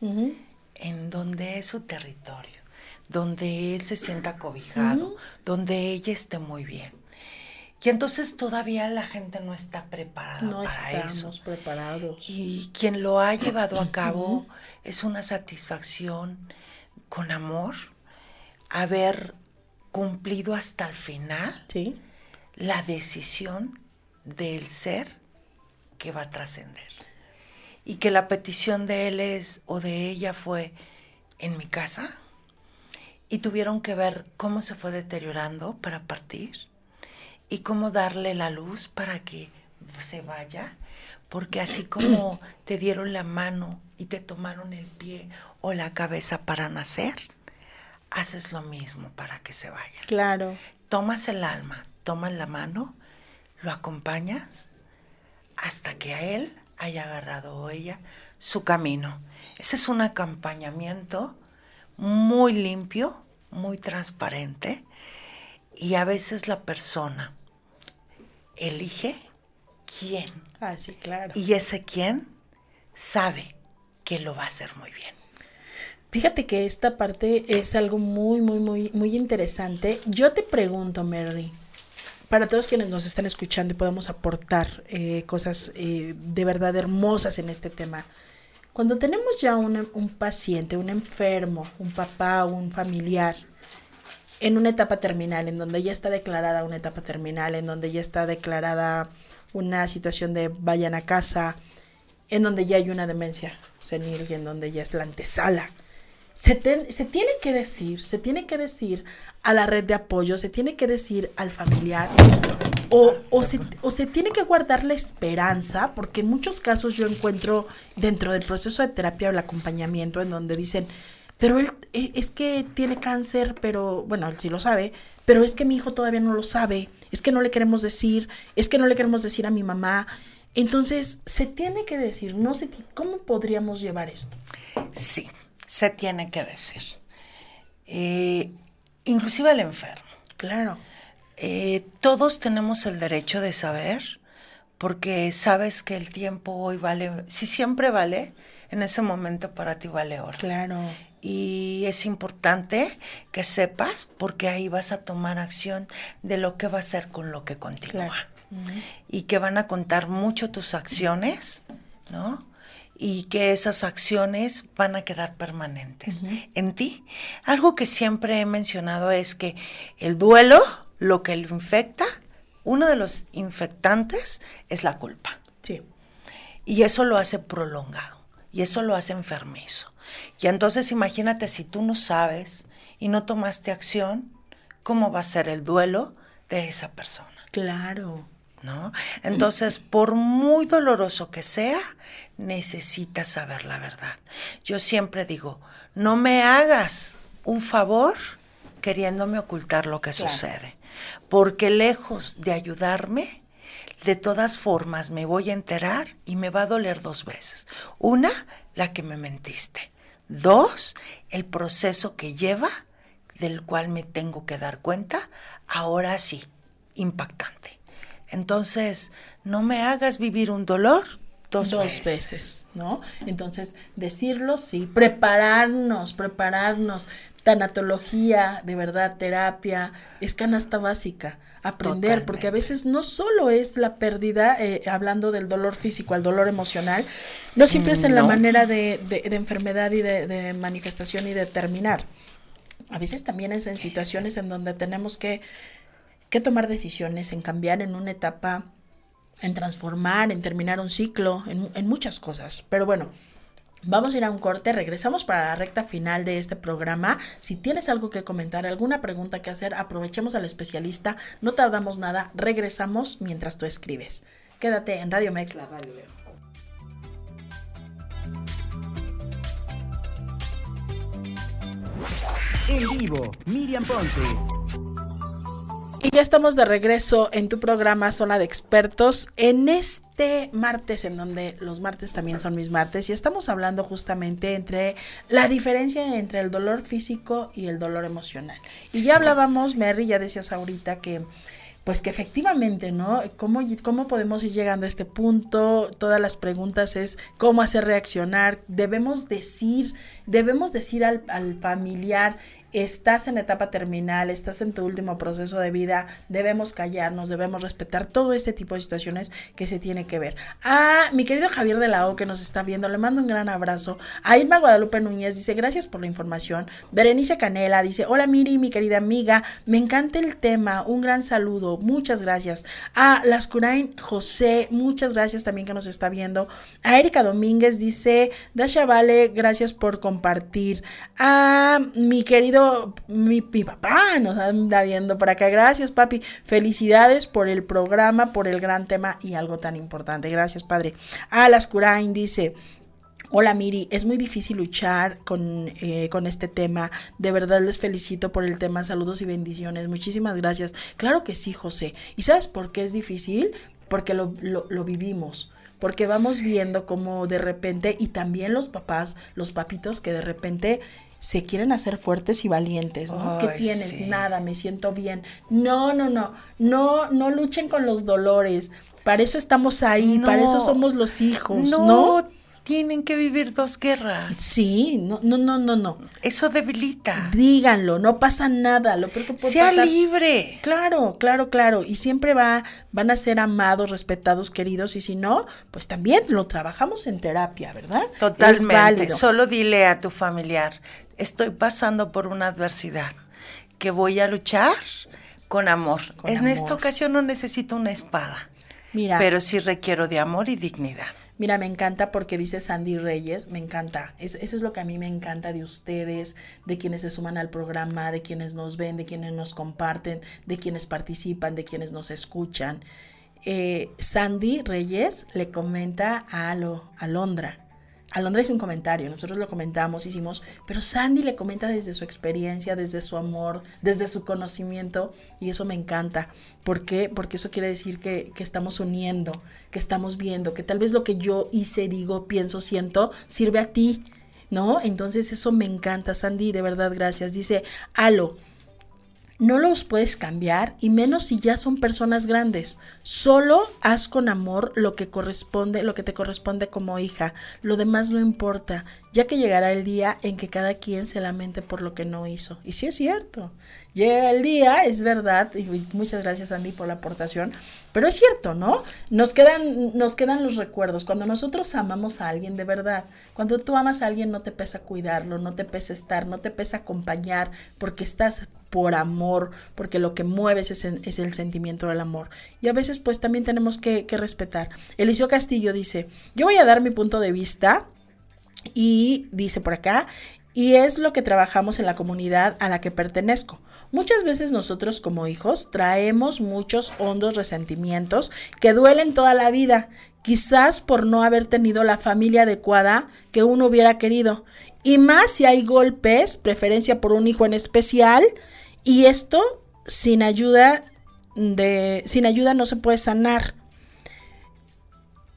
En donde es su territorio, donde él se sienta cobijado, donde ella esté muy bien. Y entonces todavía la gente no está preparada no para estamos preparados. Y quien lo ha llevado a cabo es una satisfacción con amor haber cumplido hasta el final la decisión del ser que va a trascender. Y que la petición de él es o de ella fue en mi casa y tuvieron que ver cómo se fue deteriorando para partir y cómo darle la luz para que se vaya, porque así como te dieron la mano y te tomaron el pie o la cabeza para nacer, haces lo mismo para que se vaya. Claro. Tomas el alma, tomas la mano, lo acompañas hasta que a él haya agarrado o ella su camino. Ese es un acompañamiento muy limpio, muy transparente y a veces la persona elige quién. Ah, sí, claro. Y ese quién sabe que lo va a hacer muy bien. Fíjate que esta parte es algo muy, muy, muy, muy interesante. Yo te pregunto, Mary, para todos quienes nos están escuchando y podemos aportar eh, cosas eh, de verdad hermosas en este tema. Cuando tenemos ya un, un paciente, un enfermo, un papá, un familiar, en una etapa terminal, en donde ya está declarada una etapa terminal, en donde ya está declarada una situación de vayan a casa, en donde ya hay una demencia senil y en donde ya es la antesala. Se, tiene que decir, se tiene que decir a la red de apoyo, se tiene que decir al familiar, o, o, se, o se tiene que guardar la esperanza, porque en muchos casos yo encuentro dentro del proceso de terapia o el acompañamiento en donde dicen, pero él e, es que tiene cáncer, pero bueno, él sí lo sabe, pero es que mi hijo todavía no lo sabe, es que no le queremos decir, es que no le queremos decir a mi mamá. Entonces, se tiene que decir, no sé, ¿cómo podríamos llevar esto? Sí, se tiene que decir. Eh, inclusive el enfermo. Claro. Eh, todos tenemos el derecho de saber, porque sabes que el tiempo hoy vale, si siempre vale, en ese momento para ti vale oro. Claro. Y es importante que sepas, porque ahí vas a tomar acción de lo que va a hacer con lo que continúa. Y que van a contar mucho tus acciones, ¿no? y que esas acciones van a quedar permanentes en ti. Algo que siempre he mencionado es que el duelo, lo que lo infecta, uno de los infectantes es la culpa. Sí. Y eso lo hace prolongado y eso lo hace enfermizo. Y entonces imagínate si tú no sabes y no tomaste acción, ¿cómo va a ser el duelo de esa persona? Claro. ¿No? Entonces, por muy doloroso que sea, necesitas saber la verdad. Yo siempre digo, no me hagas un favor queriéndome ocultar lo que sucede, porque lejos de ayudarme, de todas formas me voy a enterar y me va a doler dos veces. Una, la que me mentiste. Dos, el proceso que lleva, del cual me tengo que dar cuenta, ahora sí, impactante. Entonces, no me hagas vivir un dolor dos, veces. ¿no? Entonces, decirlo, sí, prepararnos, prepararnos, tanatología, de verdad, terapia, es canasta básica, aprender, porque a veces no solo es la pérdida, eh, hablando del dolor físico, al dolor emocional, no siempre es en la manera de, de, enfermedad y de, de, manifestación y de terminar. A veces también es en situaciones en donde tenemos que, que tomar decisiones, en cambiar en una etapa en transformar, en terminar un ciclo, en, muchas cosas. Pero bueno, Vamos a ir a un corte, regresamos para la recta final de este programa. Si tienes algo que comentar, alguna pregunta que hacer, aprovechemos al especialista, no tardamos nada, regresamos mientras tú escribes. Quédate en Radio Mex, la radio En vivo, Miriam Ponce. Y ya estamos de regreso en tu programa Zona de Expertos en este martes, en donde los martes también son mis martes, y estamos hablando justamente entre la diferencia entre el dolor físico y el dolor emocional. Y ya hablábamos, Mary, ya decías ahorita que pues que efectivamente, ¿no? ¿Cómo, ¿Cómo podemos ir llegando a este punto? Todas las preguntas es cómo hacer reaccionar. Debemos decir, debemos decir al, al familiar estás en etapa terminal, estás en tu último proceso de vida, debemos callarnos, debemos respetar todo este tipo de situaciones que se tiene que ver. A mi querido Javier de la O que nos está viendo, le mando un gran abrazo. A Irma Guadalupe Núñez dice, gracias por la información. Berenice Canela dice, hola Miri, mi querida amiga, me encanta el tema, un gran saludo, muchas gracias. A Lascurain José, muchas gracias también que nos está viendo. A Erika Domínguez dice, Dasha Vale, gracias por compartir. A mi querido mi, papá nos anda viendo por acá. Gracias, papi. Felicidades por el programa, por el gran tema y algo tan importante. Gracias, padre. Alas Curain dice. Hola Miri, es muy difícil luchar con, eh, con, este tema. De verdad les felicito por el tema. Saludos y bendiciones. Muchísimas gracias. Claro que sí, José. ¿Y sabes por qué es difícil? Porque lo, lo, vivimos. Porque vamos viendo como de repente, y también los papás, los papitos que de repente se quieren hacer fuertes y valientes, ¿no? ¿Qué tienes? Nada, me siento bien. No, no, no, no, no luchen con los dolores. Para eso estamos ahí, para eso somos los hijos, ¿no? tienen que vivir dos guerras. Sí, no, no, no, no, no. Eso debilita. Díganlo, no pasa nada. Lo peor que puede sea pasar- libre. Claro, claro, claro. Y siempre va, van a ser amados, respetados, queridos. Y si no, pues también lo trabajamos en terapia, ¿verdad? Totalmente. Solo dile a tu familiar, estoy pasando por una adversidad, que voy a luchar con amor. Con en amor. esta ocasión no necesito una espada, Mira, pero sí requiero de amor y dignidad. Mira, me encanta porque dice Sandy Reyes, me encanta. Es- eso es lo que a mí me encanta de ustedes, de quienes se suman al programa, de quienes nos ven, de quienes nos comparten, de quienes participan, de quienes nos escuchan. Eh, Sandy Reyes le comenta a Alo- Alondra. Alondra hizo un comentario, nosotros lo comentamos, hicimos, pero Sandy le comenta desde su experiencia, desde su amor, desde su conocimiento, y eso me encanta. ¿Por qué? Porque eso quiere decir que, que estamos uniendo, que estamos viendo, que tal vez lo que yo hice, digo, pienso, siento, sirve a ti, ¿no? Entonces eso me encanta, Sandy, de verdad, gracias. Dice, Alo, no los puedes cambiar y menos si ya son personas grandes. Solo haz con amor lo que corresponde, lo que te corresponde como hija. Lo demás no importa, ya que llegará el día en que cada quien se lamente por lo que no hizo. Y sí es cierto. Llega el día, es verdad, y muchas gracias Andy por la aportación, pero es cierto, ¿no? Nos quedan, nos quedan los recuerdos. Cuando nosotros amamos a alguien de verdad, cuando tú amas a alguien no te pesa cuidarlo, no te pesa estar, no te pesa acompañar, porque estás por amor, porque lo que mueves es, el sentimiento del amor. Y a veces pues también tenemos que, que respetar. Eliseo Castillo dice, yo voy a dar mi punto de vista y dice por acá, y es lo que trabajamos en la comunidad a la que pertenezco. Muchas veces nosotros como hijos traemos muchos hondos resentimientos que duelen toda la vida, quizás por no haber tenido la familia adecuada que uno hubiera querido. Y más si hay golpes, preferencia por un hijo en especial, y esto sin ayuda de sin ayuda no se puede sanar.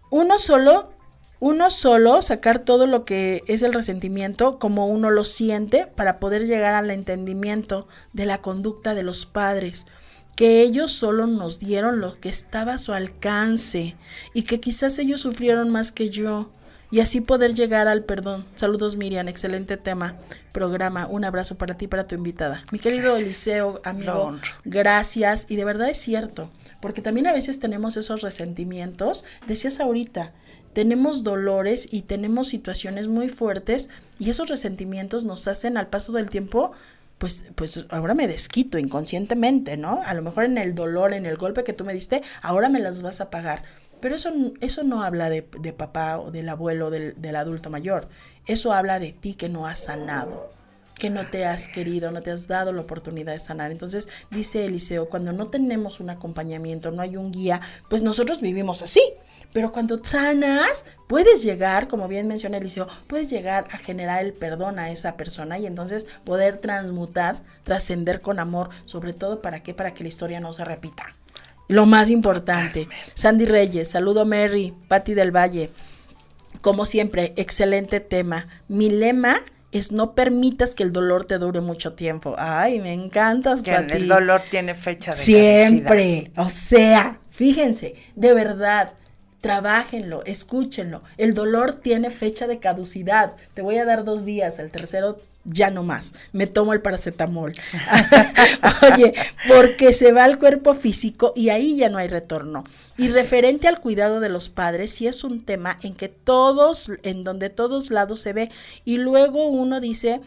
Uno solo uno solo sacar todo lo que es el resentimiento como uno lo siente para poder llegar al entendimiento de la conducta de los padres, que ellos solo nos dieron lo que estaba a su alcance y que quizás ellos sufrieron más que yo y así poder llegar al perdón. Saludos Miriam, excelente tema, programa, un abrazo para ti, para tu invitada. Mi querido Eliseo, amigo, gracias y de verdad es cierto, porque también a veces tenemos esos resentimientos, decías ahorita, tenemos dolores y tenemos situaciones muy fuertes y esos resentimientos nos hacen al paso del tiempo pues, pues ahora me desquito inconscientemente, ¿no? A lo mejor en el dolor, en el golpe que tú me diste, ahora me las vas a pagar. Pero eso, eso no habla de, de papá o del abuelo, del, del adulto mayor. Eso habla de ti que no has sanado, que no te has querido, no te has dado la oportunidad de sanar. Entonces, dice Eliseo, cuando no tenemos un acompañamiento, no hay un guía, pues nosotros vivimos así. Pero cuando sanas, puedes llegar, como bien menciona Eliseo, puedes llegar a generar el perdón a esa persona y entonces poder transmutar, trascender con amor, sobre todo para qué, para que la historia no se repita. Lo más importante. Sandy Reyes, saludo Mary, Patti del Valle. Como siempre, excelente tema. Mi lema es no permitas que el dolor te dure mucho tiempo. Ay, me encantas, Pati. el dolor tiene fecha de Siempre. O sea, fíjense, de verdad, trabajenlo, escúchenlo. El dolor tiene fecha de caducidad. Te voy a dar dos días, el tercero ya no más. Me tomo el paracetamol. Oye, porque se va al cuerpo físico y ahí ya no hay retorno. Y referente al cuidado de los padres, sí es un tema en que todos, en donde todos lados se ve. Y luego uno dice,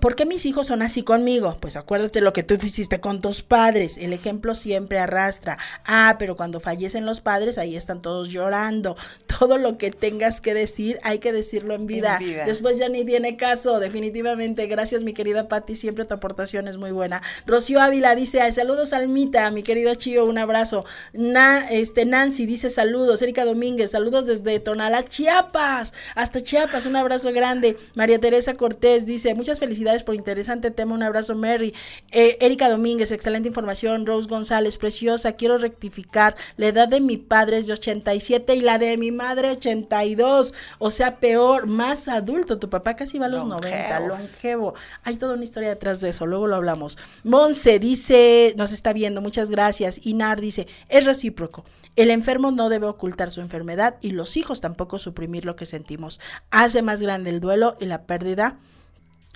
¿Por qué mis hijos son así conmigo? Pues acuérdate lo que tú hiciste con tus padres. El ejemplo siempre arrastra. Ah, pero cuando fallecen los padres, ahí están todos llorando. Todo lo que tengas que decir, hay que decirlo en vida. En vida. Después ya ni tiene caso, definitivamente. Gracias, mi querida Patti. Siempre tu aportación es muy buena. Rocío Ávila dice: "Ay, Saludos, Almita, mi querida Chío, un abrazo. Na, este, Nancy dice: Saludos. Erika Domínguez, saludos desde Tonalá, Chiapas. Hasta Chiapas, un abrazo grande. María Teresa Cortés dice: Muchas felicidades felicidades por interesante tema. Un abrazo, Mary. Eh, Erika Domínguez, excelente información. Rose González, preciosa. Quiero rectificar. La edad de mi padre es de 87 y la de mi madre 82. O sea, peor, más adulto. Tu papá casi va a los 90, longevo. Hay toda una historia detrás de eso. Luego lo hablamos. Monse dice, nos está viendo. Muchas gracias. Inar dice, es recíproco. El enfermo no debe ocultar su enfermedad y los hijos tampoco suprimir lo que sentimos. Hace más grande el duelo y la pérdida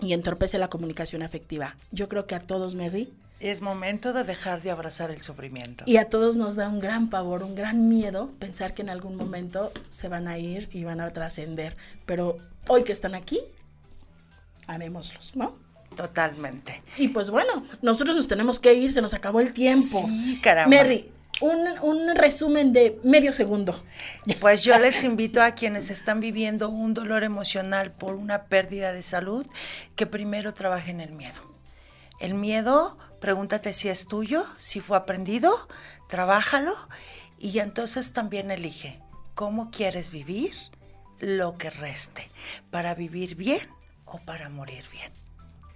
y entorpece la comunicación afectiva. Yo creo que a todos, Mary. Es momento de dejar de abrazar el sufrimiento. Y a todos nos da un gran pavor, un gran miedo pensar que en algún momento se van a ir y van a trascender. Pero hoy que están aquí, amémoslos, ¿no? Totalmente. Y pues bueno, nosotros nos tenemos que ir, se nos acabó el tiempo. Sí, caramba. Mary, un, resumen de medio segundo. Pues yo les invito a quienes están viviendo un dolor emocional por una pérdida de salud, que primero trabajen el miedo. El miedo, pregúntate si es tuyo, si fue aprendido, trabájalo y entonces también elige cómo quieres vivir lo que reste, para vivir bien o para morir bien.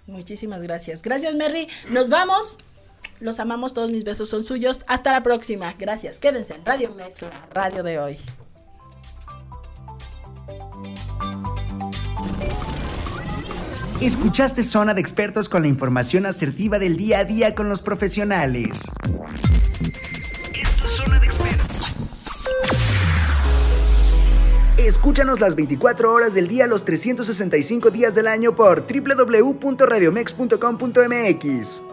Muchísimas gracias. Gracias, Mary. Nos vamos. Los amamos, todos mis besos son suyos. Hasta la próxima. Gracias. Quédense en Radio Mex, la radio de hoy. Escuchaste Zona de Expertos con la información asertiva del día a día con los profesionales. Esto es Zona de Expertos. Escúchanos las 24 horas del día, los 365 días del año por www.radiomex.com.mx.